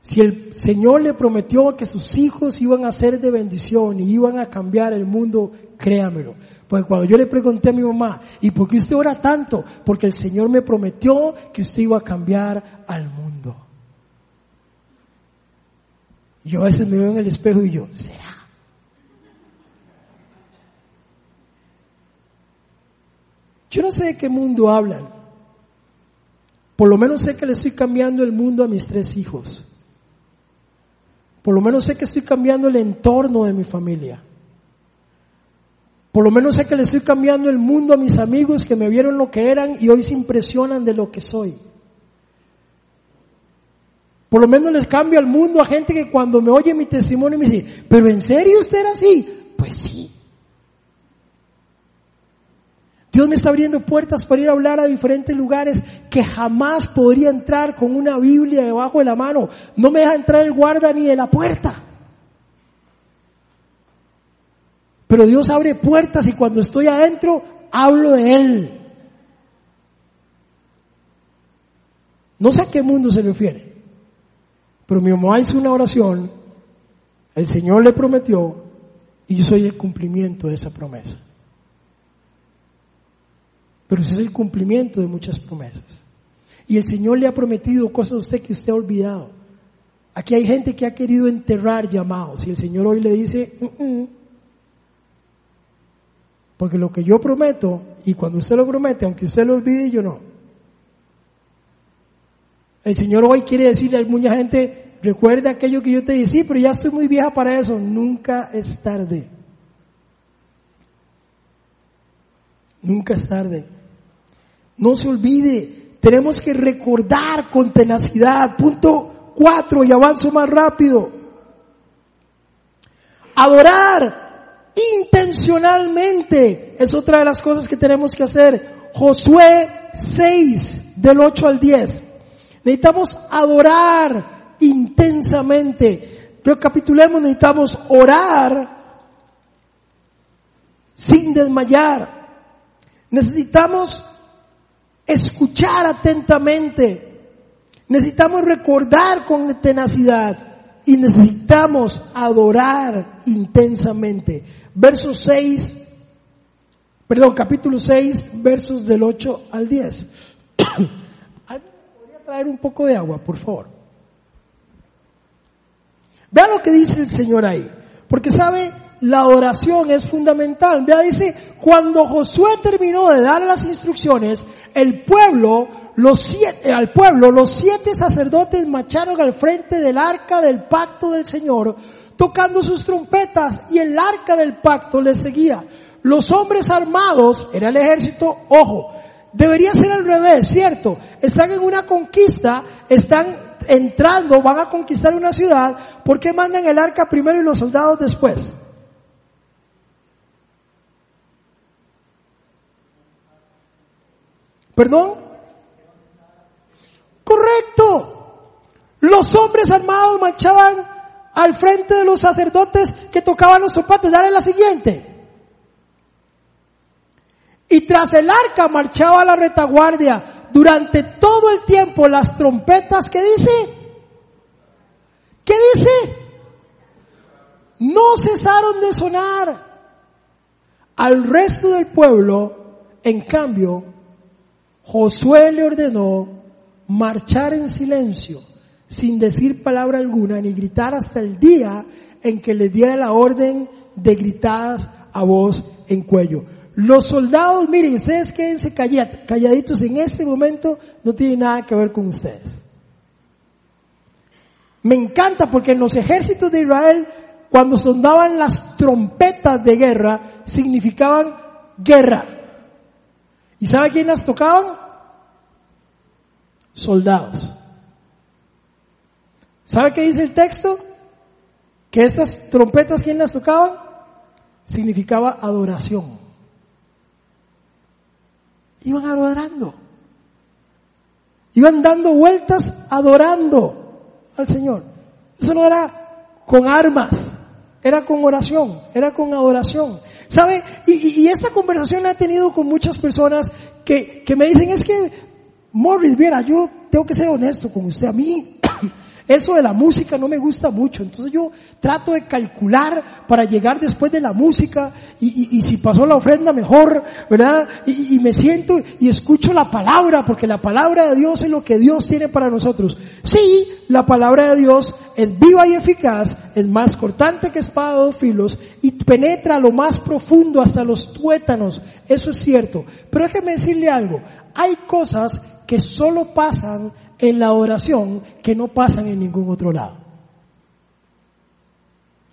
Si el Señor le prometió que sus hijos iban a ser de bendición y iban a cambiar el mundo, créamelo. Porque cuando yo le pregunté a mi mamá, ¿y por qué usted ora tanto? Porque el Señor me prometió que usted iba a cambiar al mundo. Yo a veces me veo en el espejo y yo, ¿será? Yo no sé de qué mundo hablan. Por lo menos sé que le estoy cambiando el mundo a mis tres hijos. Por lo menos sé que estoy cambiando el entorno de mi familia. Por lo menos sé que le estoy cambiando el mundo a mis amigos que me vieron lo que eran y hoy se impresionan de lo que soy. Por lo menos les cambio al mundo a gente que cuando me oye mi testimonio me dice, pero ¿en serio usted era así? Pues sí. Dios me está abriendo puertas para ir a hablar a diferentes lugares que jamás podría entrar con una Biblia debajo de la mano. No me deja entrar el guarda ni de la puerta. Pero Dios abre puertas y cuando estoy adentro hablo de Él. No sé a qué mundo se refiere, pero mi mamá hizo una oración, el Señor le prometió y yo soy el cumplimiento de esa promesa. Pero ese es el cumplimiento de muchas promesas. Y el Señor le ha prometido cosas a usted que usted ha olvidado. Aquí hay gente que ha querido enterrar llamados y el Señor hoy le dice, mm, mm, porque lo que yo prometo, y cuando usted lo promete, aunque usted lo olvide, yo no. El Señor hoy quiere decirle a mucha gente, recuerda aquello que yo te dije, sí, pero ya estoy muy vieja para eso. Nunca es tarde. Nunca es tarde. No se olvide, tenemos que recordar con tenacidad. Punto cuatro, y avanzo más rápido. Adorar intencionalmente. Es otra de las cosas que tenemos que hacer. Josué 6, del 8 al 10. Necesitamos adorar intensamente. Recapitulemos, necesitamos orar sin desmayar. Necesitamos escuchar atentamente. Necesitamos recordar con tenacidad y necesitamos adorar intensamente versos 6, perdón, capítulo 6, versos del 8 al 10. ¿Podría traer un poco de agua, por favor? Vea lo que dice el Señor ahí, porque sabe, la oración es fundamental. Vea, dice, cuando Josué terminó de dar las instrucciones, el pueblo, los siete, al pueblo, los siete sacerdotes marcharon al frente del arca del pacto del Señor, tocando sus trompetas y el arca del pacto les seguía. Los hombres armados, era el ejército, ojo, debería ser al revés, ¿cierto? Están en una conquista, están entrando, van a conquistar una ciudad, ¿por qué mandan el arca primero y los soldados después? ¿Perdón? Correcto. Los hombres armados marchaban al frente de los sacerdotes que tocaban los zapatos. Dale la siguiente. Y tras el arca marchaba la retaguardia durante todo el tiempo las trompetas que dice. ¿Qué dice? No cesaron de sonar. Al resto del pueblo, en cambio, Josué le ordenó marchar en silencio sin decir palabra alguna ni gritar hasta el día en que les diera la orden de gritadas a voz en cuello. Los soldados, miren, ustedes quédense calladitos en este momento, no tiene nada que ver con ustedes. Me encanta porque en los ejércitos de Israel, cuando sonaban las trompetas de guerra, significaban guerra. ¿Y sabe quién las tocaban? Soldados. ¿Sabe qué dice el texto? Que estas trompetas, ¿quién las tocaban? Significaba adoración. Iban adorando. Iban dando vueltas adorando al Señor. Eso no era con armas, era con oración, era con adoración. ¿Sabe? Y, y, esta conversación la he tenido con muchas personas que, que me dicen, es que, Morris, viera, yo tengo que ser honesto con usted. A mí, eso de la música no me gusta mucho, entonces yo trato de calcular para llegar después de la música y, si pasó la ofrenda mejor, ¿verdad? Y, me siento y escucho la palabra, porque la palabra de Dios es lo que Dios tiene para nosotros. Sí, la palabra de Dios es viva y eficaz, es más cortante que espada de dos filos y penetra lo más profundo hasta los tuétanos. Eso es cierto. Pero déjeme decirle algo, hay cosas que solo pasan en la oración que no pasan en ningún otro lado.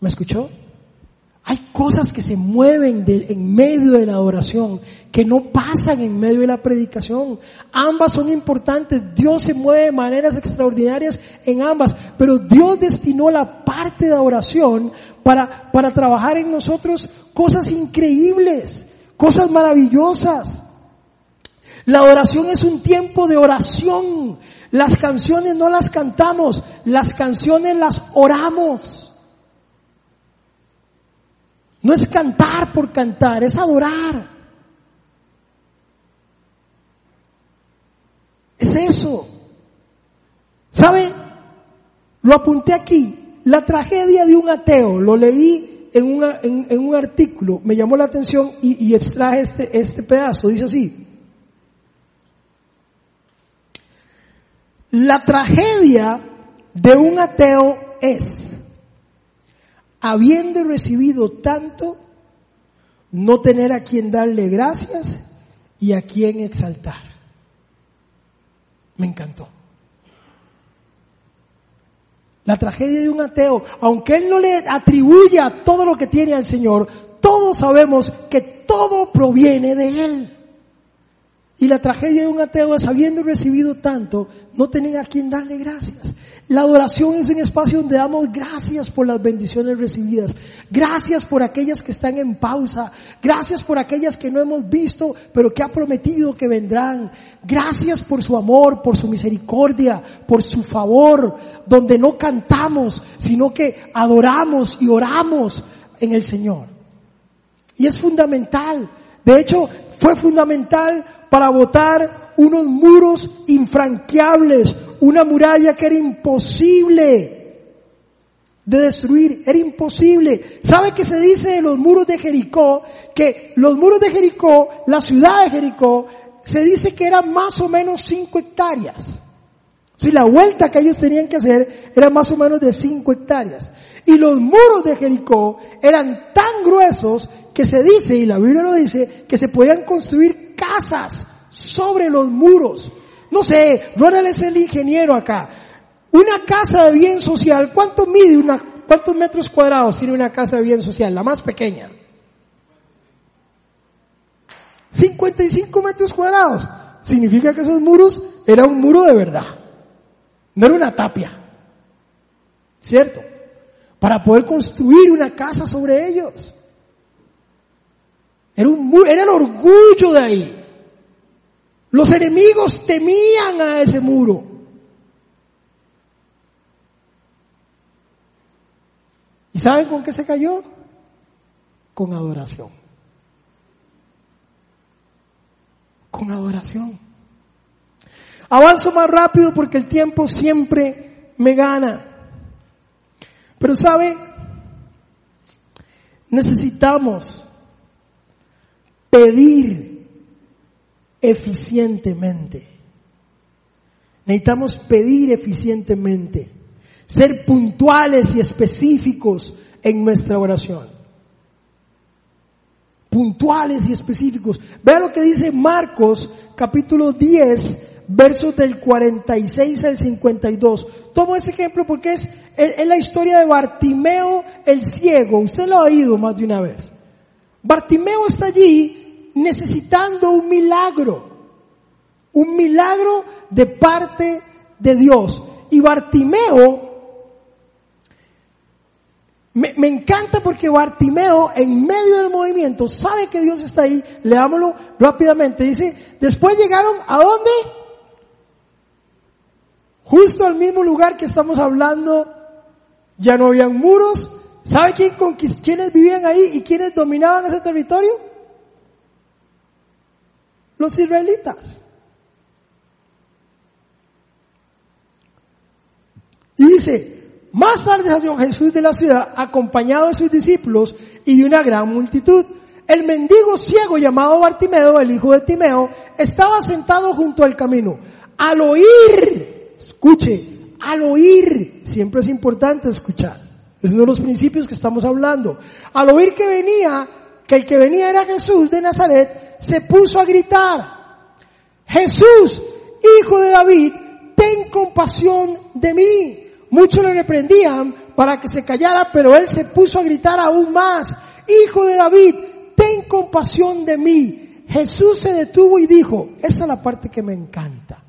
¿Me escuchó? Hay cosas que se mueven en medio de la oración, que no pasan en medio de la predicación. Ambas son importantes. Dios se mueve de maneras extraordinarias en ambas, pero Dios destinó la parte de oración para, para trabajar en nosotros cosas increíbles, cosas maravillosas. La oración es un tiempo de oración. Las canciones no las cantamos, las canciones las oramos. No es cantar por cantar, es adorar. Es eso. ¿Sabe? Lo apunté aquí. La tragedia de un ateo, lo leí en, en, un artículo, me llamó la atención y, y extraje este, este pedazo. Dice así. La tragedia de un ateo es, habiendo recibido tanto, no tener a quien darle gracias y a quien exaltar. Me encantó. La tragedia de un ateo, aunque él no le atribuya todo lo que tiene al Señor, todos sabemos que todo proviene de Él. Y la tragedia de un ateo es, habiendo recibido tanto, no tener a quien darle gracias. La adoración es un espacio donde damos gracias por las bendiciones recibidas. Gracias por aquellas que están en pausa. Gracias por aquellas que no hemos visto, pero que ha prometido que vendrán. Gracias por su amor, por su misericordia, por su favor, donde no cantamos, sino que adoramos y oramos en el Señor. Y es fundamental. De hecho, fue fundamental para botar unos muros infranqueables, una muralla que era imposible de destruir, era imposible. ¿Sabe qué se dice de los muros de Jericó? Que los muros de Jericó, la ciudad de Jericó, se dice que eran más o menos cinco hectáreas. Si la vuelta que ellos tenían que hacer era más o menos de cinco hectáreas. Y los muros de Jericó eran tan gruesos que se dice, y la Biblia lo dice, que se podían construir casas sobre los muros. No sé, Ronald es el ingeniero acá. Una casa de bien social, ¿cuánto mide una, cuántos metros cuadrados tiene una casa de bien social? La más pequeña. 55 metros cuadrados. Significa que esos muros era un muro de verdad. No era una tapia. ¿Cierto? Para poder construir una casa sobre ellos. Era un el orgullo de ahí. Los enemigos temían a ese muro. ¿Y saben con qué se cayó? Con adoración. Con adoración. Avanzo más rápido porque el tiempo siempre me gana. Pero sabe, necesitamos pedir eficientemente. Necesitamos pedir eficientemente, ser puntuales y específicos en nuestra oración. Puntuales y específicos. Vea lo que dice Marcos capítulo 10, versos del 46 al 52. Tomo este ejemplo porque es, es, la historia de Bartimeo el ciego. Usted lo ha oído más de una vez. Bartimeo está allí necesitando un milagro. Un milagro de parte de Dios. Y Bartimeo me, me, encanta porque Bartimeo, en medio del movimiento, sabe que Dios está ahí. Leámoslo rápidamente. Dice, después llegaron a dónde? Justo al mismo lugar que estamos hablando. Ya no habían muros. ¿Sabe quién, con quiénes vivían ahí y quiénes dominaban ese territorio? Los israelitas. Y dice, más tarde salió Jesús de la ciudad acompañado de sus discípulos y de una gran multitud. El mendigo ciego llamado Bartimeo, el hijo de Timeo, estaba sentado junto al camino. Al oír, escuche, al oír, siempre es importante escuchar. Es uno de los principios que estamos hablando. Al oír que venía, que el que venía era Jesús de Nazaret, se puso a gritar, Jesús, hijo de David, ten compasión de mí. Muchos le reprendían para que se callara, pero él se puso a gritar aún más, Hijo de David, ten compasión de mí. Jesús se detuvo y dijo, esa es la parte que me encanta.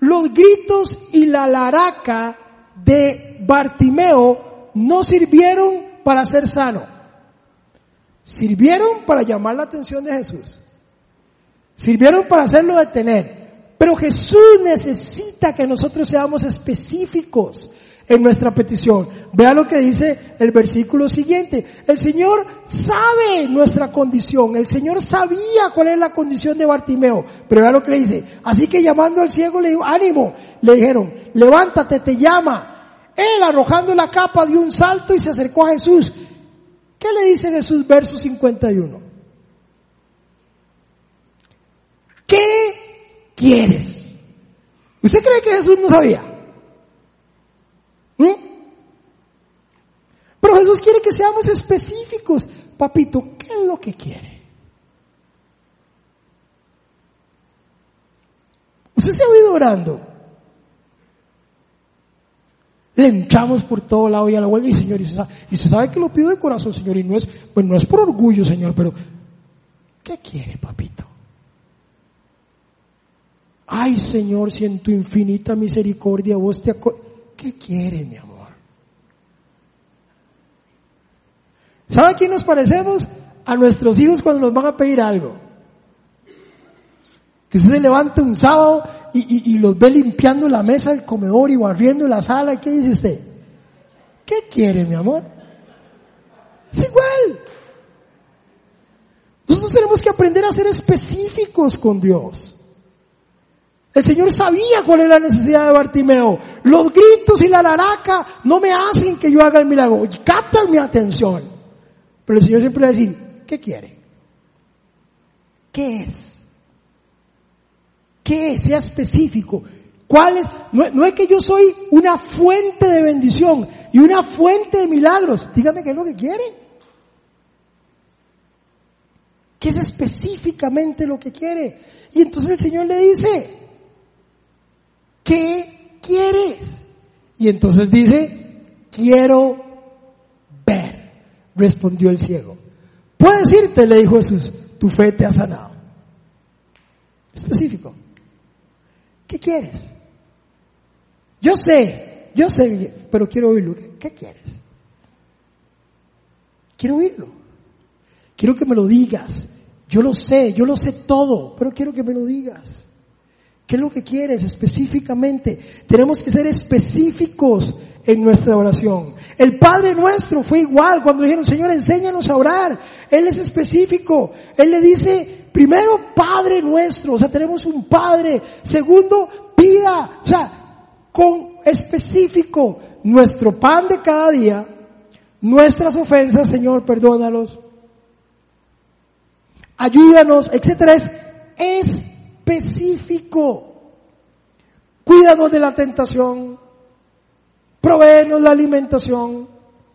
Los gritos y la laraca de Bartimeo no sirvieron para ser sano. Sirvieron para llamar la atención de Jesús. Sirvieron para hacerlo detener. Pero Jesús necesita que nosotros seamos específicos en nuestra petición. Vea lo que dice el versículo siguiente. El Señor sabe nuestra condición. El Señor sabía cuál es la condición de Bartimeo. Pero vea lo que le dice. Así que llamando al ciego le dijo, ánimo. Le dijeron, levántate, te llama. Él arrojando la capa dio un salto y se acercó a Jesús. ¿Qué le dice Jesús? Verso 51. ¿Qué quieres? ¿Usted cree que Jesús no sabía? ¿Mm? Pero Jesús quiere que seamos específicos. Papito, ¿qué es lo que quiere? Usted se ha oído orando. Le entramos por todo lado y a la vuelta y Señor, y usted, sabe, que lo pido de corazón, Señor, y no es, pues no es por orgullo, Señor, pero ¿qué quiere, papito? Ay Señor, si en tu infinita misericordia vos te ¿Qué quiere mi amor? ¿Sabe a quién nos parecemos? A nuestros hijos cuando nos van a pedir algo. Que usted se levanta un sábado y, los ve limpiando la mesa del comedor y barriendo la sala. ¿Y qué dice usted? ¿Qué quiere mi amor? Es igual. Nosotros tenemos que aprender a ser específicos con Dios. El Señor sabía cuál era la necesidad de Bartimeo. Los gritos y la laraca no me hacen que yo haga el milagro. Captan mi atención. Pero el Señor siempre va a decir, ¿qué quiere? ¿Qué es? ¿Qué? Sea específico. ¿Cuál es? No, no, es que yo soy una fuente de bendición y una fuente de milagros. Dígame qué es lo que quiere. ¿Qué es específicamente lo que quiere? Y entonces el Señor le dice, ¿qué quieres? Y entonces dice, quiero ver, respondió el ciego. Puedes irte, le dijo Jesús, tu fe te ha sanado. Específico. ¿Qué quieres? Yo sé, yo sé, pero quiero oírlo. ¿Qué quieres? Quiero oírlo. Quiero que me lo digas. Yo lo sé, yo lo sé todo, pero quiero que me lo digas. ¿Qué es lo que quieres específicamente? Tenemos que ser específicos en nuestra oración. El Padre nuestro fue igual cuando dijeron, Señor, enséñanos a orar. Él es específico. Él le dice, primero, Padre nuestro. O sea, tenemos un Padre. Segundo, pida. O sea, con específico. Nuestro pan de cada día. Nuestras ofensas, Señor, perdónalos. Ayúdanos, etcétera. Es específico. Cuídanos de la tentación. Provéenos la alimentación.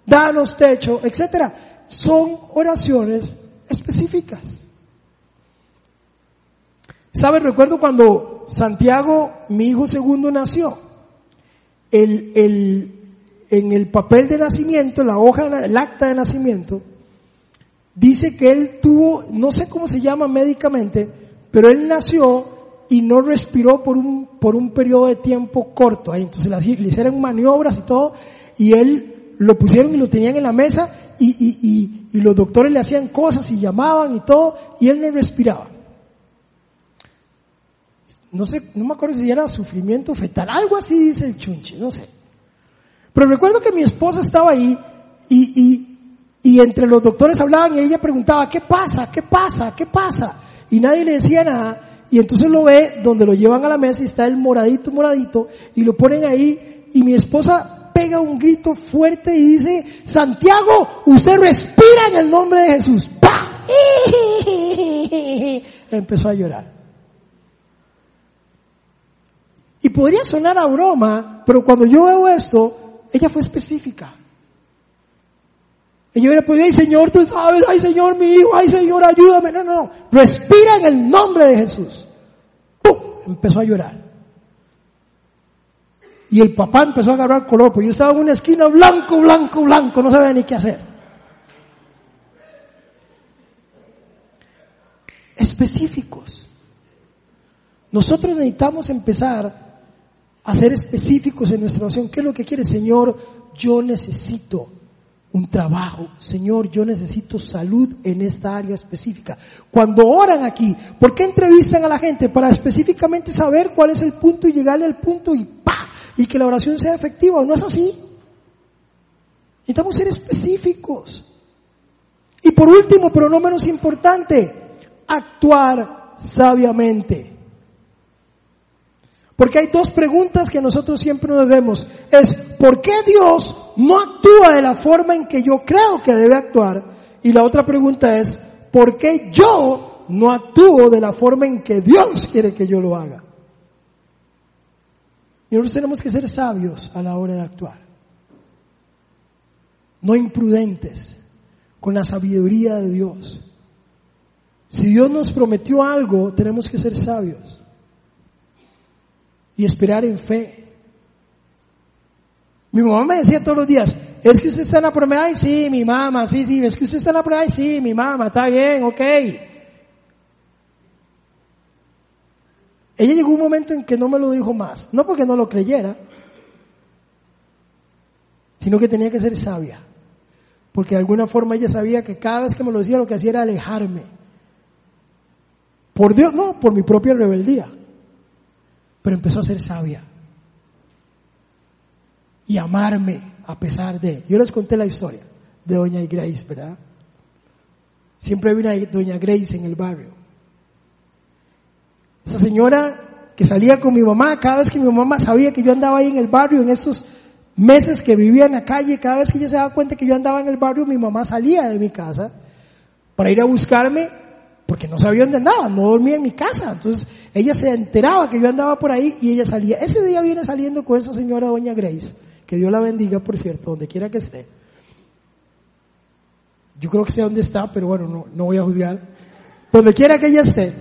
danos techo, etcétera. Son oraciones específicas. ¿Sabe? Recuerdo cuando Santiago, mi hijo segundo, nació. El, el, en el papel de nacimiento, la hoja, el acta de nacimiento, dice que él tuvo, no sé cómo se llama médicamente, pero él nació y no respiró por un, por un periodo de tiempo corto. Ahí, entonces le hicieron maniobras y todo, y él lo pusieron y lo tenían en la mesa, y, y, y, y los doctores le hacían cosas y llamaban y todo, y él no respiraba no sé, no me acuerdo si era sufrimiento fetal, algo así dice el chunche, no sé. Pero recuerdo que mi esposa estaba ahí y, y, y entre los doctores hablaban y ella preguntaba, ¿qué pasa? ¿Qué pasa? ¿Qué pasa? Y nadie le decía nada. Y entonces lo ve donde lo llevan a la mesa y está el moradito, moradito, y lo ponen ahí y mi esposa pega un grito fuerte y dice, Santiago, usted respira en el nombre de Jesús. ¡Pah! Empezó a llorar. Y podría sonar a broma, pero cuando yo veo esto, ella fue específica. Ella hubiera podido, ay Señor, tú sabes, ay Señor, mi hijo, ay Señor, ayúdame. No, no, no. Respira en el nombre de Jesús. ¡Pum! Empezó a llorar. Y el papá empezó a agarrar color, pues yo estaba en una esquina blanco, blanco, blanco, no sabía ni qué hacer. Específicos. Nosotros necesitamos empezar a ser específicos en nuestra oración. ¿Qué es lo que quiere, Señor? Yo necesito un trabajo. Señor, yo necesito salud en esta área específica. Cuando oran aquí, ¿por qué entrevistan a la gente? Para específicamente saber cuál es el punto y llegarle al punto y ¡pa! Y que la oración sea efectiva. ¿No es así? Necesitamos ser específicos. Y por último, pero no menos importante, actuar sabiamente. Porque hay dos preguntas que nosotros siempre nos demos. Es, ¿por qué Dios no actúa de la forma en que yo creo que debe actuar? Y la otra pregunta es, ¿por qué yo no actúo de la forma en que Dios quiere que yo lo haga? Y nosotros tenemos que ser sabios a la hora de actuar. No imprudentes, con la sabiduría de Dios. Si Dios nos prometió algo, tenemos que ser sabios y esperar en fe. Mi mamá me decía todos los días, es que usted está en la prueba, ay sí, mi mamá, sí, sí, es que usted está en la prueba, ay sí, mi mamá, está bien, ok. Ella llegó un momento en que no me lo dijo más, no porque no lo creyera, sino que tenía que ser sabia, porque de alguna forma ella sabía que cada vez que me lo decía lo que hacía era alejarme. Por Dios, no, por mi propia rebeldía pero empezó a ser sabia y amarme a pesar de. Yo les conté la historia de Doña Grace, ¿verdad? Siempre había una Doña Grace en el barrio. Esa señora que salía con mi mamá, cada vez que mi mamá sabía que yo andaba ahí en el barrio, en estos meses que vivía en la calle, cada vez que ella se daba cuenta que yo andaba en el barrio, mi mamá salía de mi casa para ir a buscarme porque no sabía dónde andaba, no dormía en mi casa. Entonces ella se enteraba que yo andaba por ahí y ella salía. Ese día viene saliendo con esa señora doña Grace, que Dios la bendiga, por cierto, donde quiera que esté. Yo creo que sé dónde está, pero bueno, no, no voy a juzgar. Donde quiera que ella esté.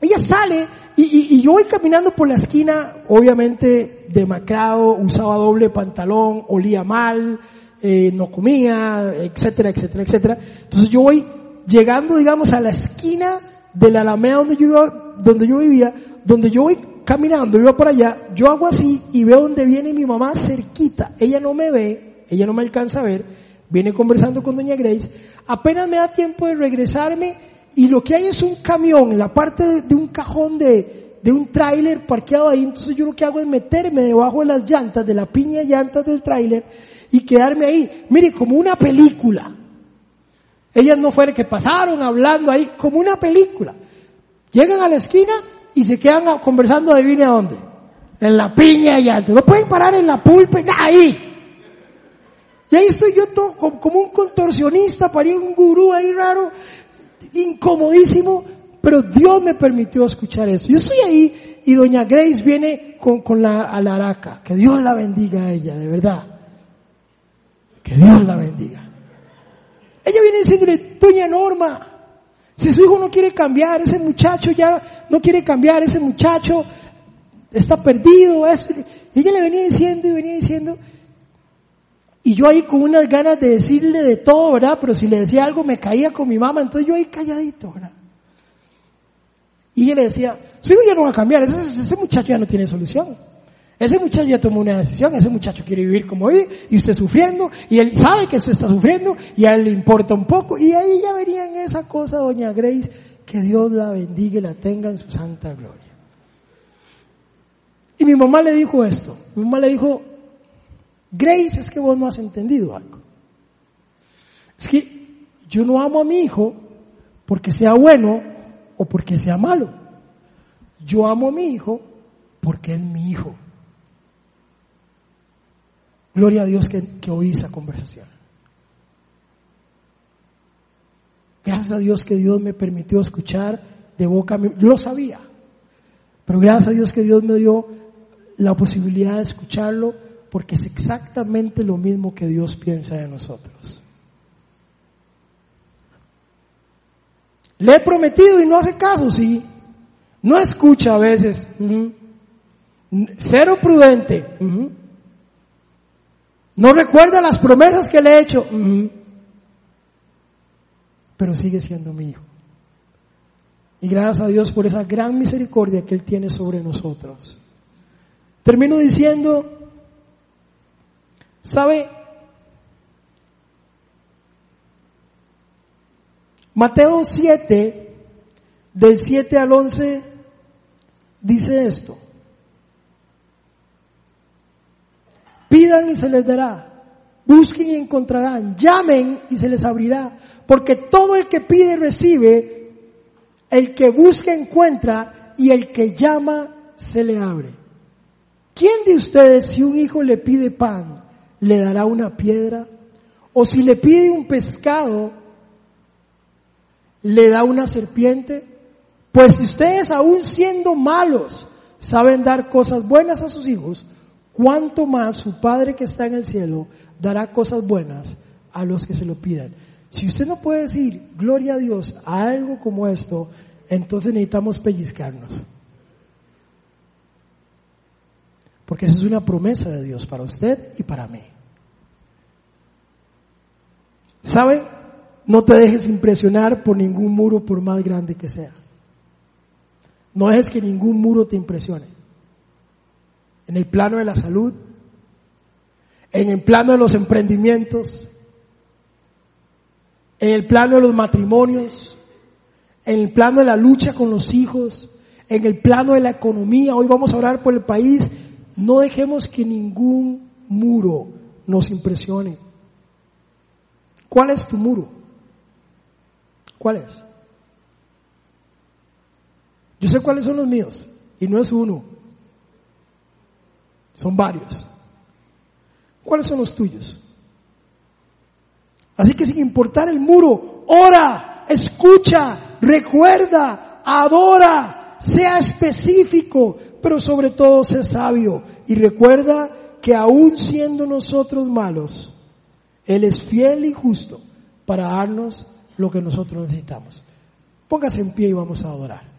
Ella sale y, yo voy caminando por la esquina, obviamente demacrado, usaba doble pantalón, olía mal, eh, no comía, etcétera, etcétera, etcétera. Entonces yo voy llegando, digamos, a la esquina de la Alameda donde yo, donde yo vivía, donde yo voy caminando, iba por allá, yo hago así y veo donde viene mi mamá cerquita. Ella no me ve, ella no me alcanza a ver, viene conversando con doña Grace, apenas me da tiempo de regresarme y lo que hay es un camión la parte de, un cajón de, de un tráiler parqueado ahí, entonces yo lo que hago es meterme debajo de las llantas, de la piña llantas del tráiler y quedarme ahí, mire, como una película. Ellas no fueron que pasaron hablando ahí como una película. Llegan a la esquina y se quedan conversando, adivine a dónde. En la piña y alto. No pueden parar en la pulpa, ahí. Y ahí estoy yo todo, como un contorsionista, parí un gurú ahí raro, incomodísimo, pero Dios me permitió escuchar eso. Yo estoy ahí y doña Grace viene con, con la alaraca. Que Dios la bendiga a ella, de verdad Que Dios la bendiga. Ella viene diciéndole, doña Norma, si su hijo no quiere cambiar, ese muchacho ya no quiere cambiar, ese muchacho está perdido. Ella le venía diciendo y venía diciendo. Y yo ahí con unas ganas de decirle de todo, ¿verdad? Pero si le decía algo me caía con mi mamá, entonces yo ahí calladito, ¿verdad? Y ella le decía, su hijo ya no va a cambiar, ese, ese muchacho ya no tiene solución. Ese muchacho ya tomó una decisión, ese muchacho quiere vivir como él, y usted sufriendo, y él sabe que usted está sufriendo, y a él le importa un poco, y ahí ya verían esa cosa, doña Grace, que Dios la bendiga y la tenga en su santa gloria. Y mi mamá le dijo esto, mi mamá le dijo, Grace, es que vos no has entendido algo. Es que yo no amo a mi hijo porque sea bueno o porque sea malo. Yo amo a mi hijo porque es mi hijo. Gloria a Dios que, oí esa conversación. Gracias a Dios que Dios me permitió escuchar de boca, lo sabía, pero gracias a Dios que Dios me dio la posibilidad de escucharlo porque es exactamente lo mismo que Dios piensa de nosotros. Le he prometido y no hace caso, sí. No escucha a veces. Cero prudente. No recuerda las promesas que le he hecho, pero sigue siendo mi hijo. Y gracias a Dios por esa gran misericordia que Él tiene sobre nosotros. Termino diciendo, ¿sabe? Mateo 7, del 7 al 11, dice esto. Pidan y se les dará. Busquen y encontrarán. Llamen y se les abrirá. Porque todo el que pide recibe, el que busca encuentra y el que llama se le abre. ¿Quién de ustedes si un hijo le pide pan, le dará una piedra? ¿O si le pide un pescado, le da una serpiente? Pues si ustedes aún siendo malos saben dar cosas buenas a sus hijos, cuánto más su Padre que está en el cielo dará cosas buenas a los que se lo pidan. Si usted no puede decir gloria a Dios a algo como esto, entonces necesitamos pellizcarnos. Porque esa es una promesa de Dios para usted y para mí. ¿Sabe? No te dejes impresionar por ningún muro por más grande que sea. No dejes que ningún muro te impresione en el plano de la salud, en el plano de los emprendimientos, en el plano de los matrimonios, en el plano de la lucha con los hijos, en el plano de la economía. Hoy vamos a orar por el país. No dejemos que ningún muro nos impresione. ¿Cuál es tu muro? ¿Cuál es? Yo sé cuáles son los míos y no es uno. Son varios. ¿Cuáles son los tuyos? Así que sin importar el muro, ora, escucha, recuerda, adora, sea específico, pero sobre todo sea sabio. Y recuerda que aún siendo nosotros malos, Él es fiel y justo para darnos lo que nosotros necesitamos. Póngase en pie y vamos a adorar.